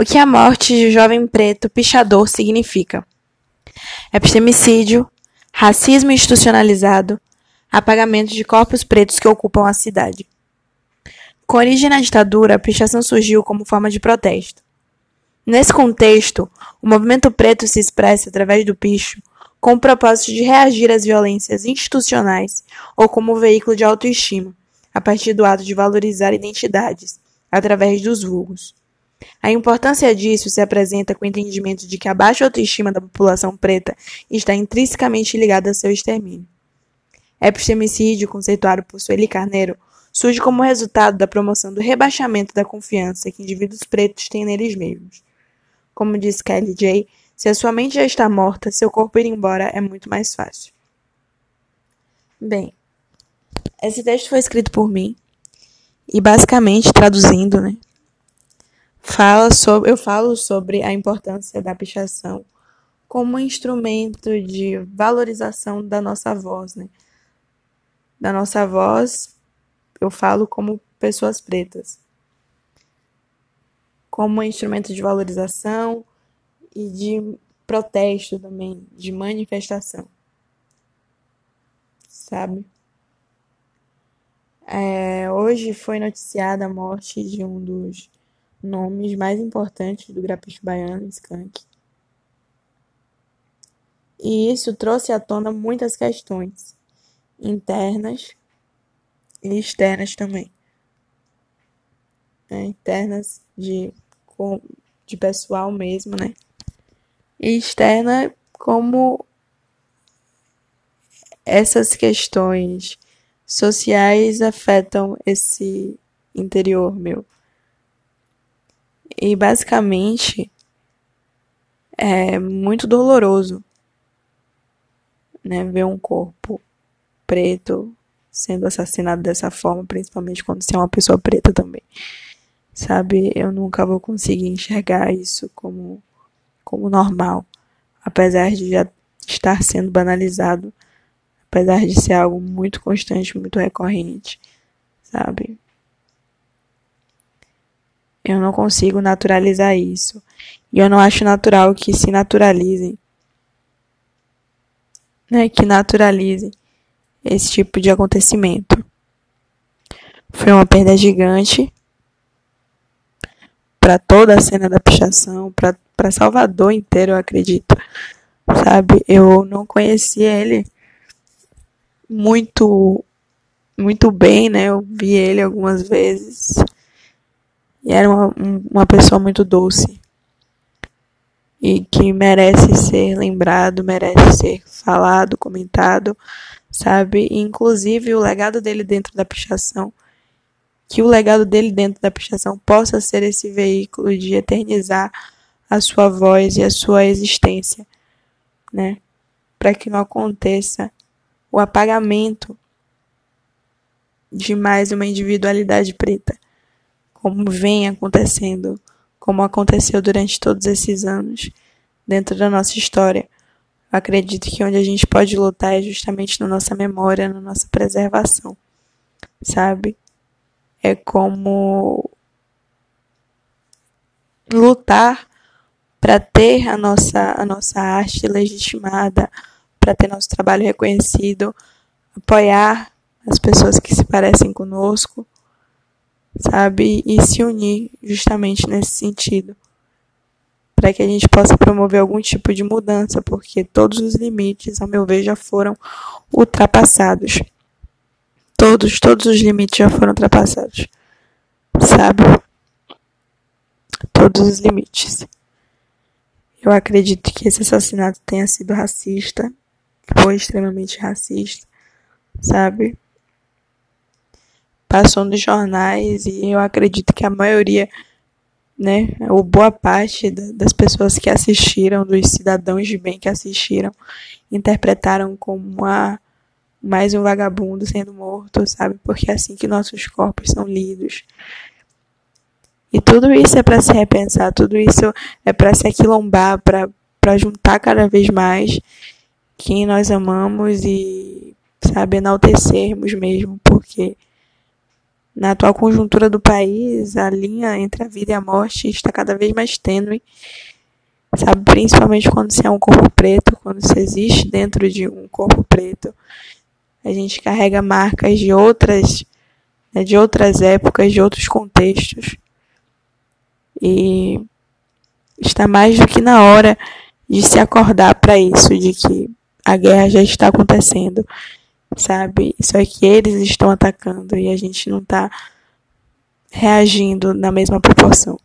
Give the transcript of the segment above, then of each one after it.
O que a morte de jovem preto pichador significa? Epistemicídio, racismo institucionalizado, apagamento de corpos pretos que ocupam a cidade. Com origem na ditadura, a pichação surgiu como forma de protesto. Nesse contexto, o movimento preto se expressa através do picho com o propósito de reagir às violências institucionais ou como veículo de autoestima, a partir do ato de valorizar identidades, através dos vulgos. A importância disso se apresenta com o entendimento de que a baixa autoestima da população preta está intrinsecamente ligada a seu extermínio. Epistemicídio, conceituado por Sueli Carneiro, surge como resultado da promoção do rebaixamento da confiança que indivíduos pretos têm neles mesmos. Como diz Kelly J., se a sua mente já está morta, seu corpo ir embora é muito mais fácil. Bem, esse texto foi escrito por mim e basicamente traduzindo, né? Fala sobre, eu falo sobre a importância da pichação como instrumento de valorização da nossa voz, né? Da nossa voz, eu falo como pessoas pretas. Como instrumento de valorização, e de protesto também, de manifestação. Sabe? É, hoje foi noticiada a morte de um dos nomes mais importantes do grafite baiano, Skank. E isso trouxe à tona muitas questões internas e externas também. É, internas de, de pessoal mesmo, né? e externa como essas questões sociais afetam esse interior meu. E basicamente é muito doloroso né, ver um corpo preto sendo assassinado dessa forma, principalmente quando você é uma pessoa preta também. Sabe, eu nunca vou conseguir enxergar isso como como normal, apesar de já estar sendo banalizado, apesar de ser algo muito constante, muito recorrente, sabe? Eu não consigo naturalizar isso. E eu não acho natural que se naturalizem. Né, que naturalizem esse tipo de acontecimento. Foi uma perda gigante para toda a cena da pichação, para Salvador inteiro, eu acredito. Sabe? Eu não conhecia ele muito muito bem, né? Eu vi ele algumas vezes. E era uma, uma pessoa muito doce. E que merece ser lembrado, merece ser falado, comentado, sabe? Inclusive o legado dele dentro da pichação. Que o legado dele dentro da pichação possa ser esse veículo de eternizar a sua voz e a sua existência, né? Para que não aconteça o apagamento de mais uma individualidade preta, como vem acontecendo, como aconteceu durante todos esses anos dentro da nossa história. Acredito que onde a gente pode lutar é justamente na nossa memória, na nossa preservação, sabe? É como lutar para ter a nossa, a nossa arte legitimada, para ter nosso trabalho reconhecido, apoiar as pessoas que se parecem conosco, sabe? E se unir justamente nesse sentido, para que a gente possa promover algum tipo de mudança, porque todos os limites, ao meu ver, já foram ultrapassados. Todos, todos os limites já foram ultrapassados, sabe? Todos os limites. Eu acredito que esse assassinato tenha sido racista, foi extremamente racista, sabe? Passou nos jornais e eu acredito que a maioria, né, ou boa parte das pessoas que assistiram, dos cidadãos de bem que assistiram, interpretaram como uma, mais um vagabundo sendo morto, sabe? Porque é assim que nossos corpos são lidos. E tudo isso é para se repensar, tudo isso é para se aquilombar, para juntar cada vez mais quem nós amamos e, sabe, enaltecermos mesmo, porque na atual conjuntura do país, a linha entre a vida e a morte está cada vez mais tênue, sabe? Principalmente quando se é um corpo preto, quando se existe dentro de um corpo preto, a gente carrega marcas de outras, né, de outras épocas, de outros contextos, e está mais do que na hora de se acordar para isso, de que a guerra já está acontecendo, sabe? Só que eles estão atacando e a gente não está reagindo na mesma proporção,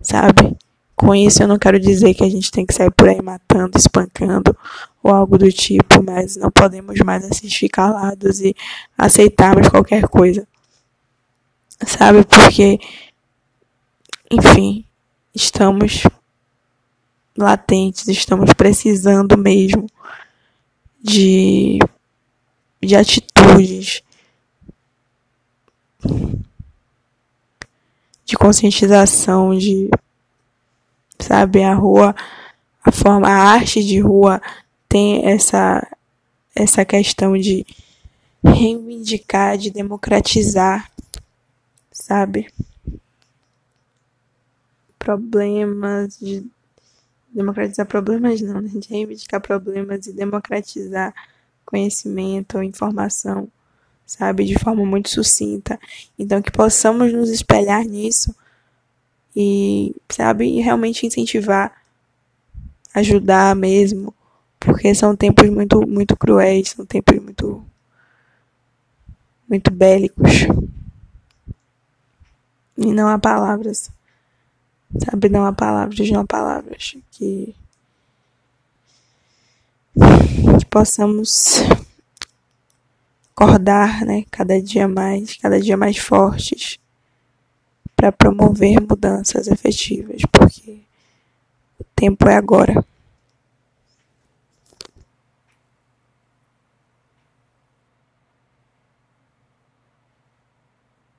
sabe? Com isso eu não quero dizer que a gente tem que sair por aí matando, espancando ou algo do tipo, mas não podemos mais assistir calados e aceitarmos qualquer coisa. Sabe? Porque enfim, estamos latentes, estamos precisando mesmo de, de atitudes, de conscientização, de, sabe, a rua, a forma, a arte de rua tem essa, essa questão de reivindicar, de democratizar, sabe? Problemas, de democratizar problemas não, né? de reivindicar problemas e democratizar conhecimento ou informação, sabe, de forma muito sucinta. Então que possamos nos espelhar nisso e, sabe, realmente incentivar, ajudar mesmo, porque são tempos muito muito cruéis, são tempos muito muito bélicos. E não há palavras Sabe, não há palavras, não há palavras que, que possamos acordar, né, cada dia mais, cada dia mais fortes para promover mudanças efetivas, porque o tempo é agora.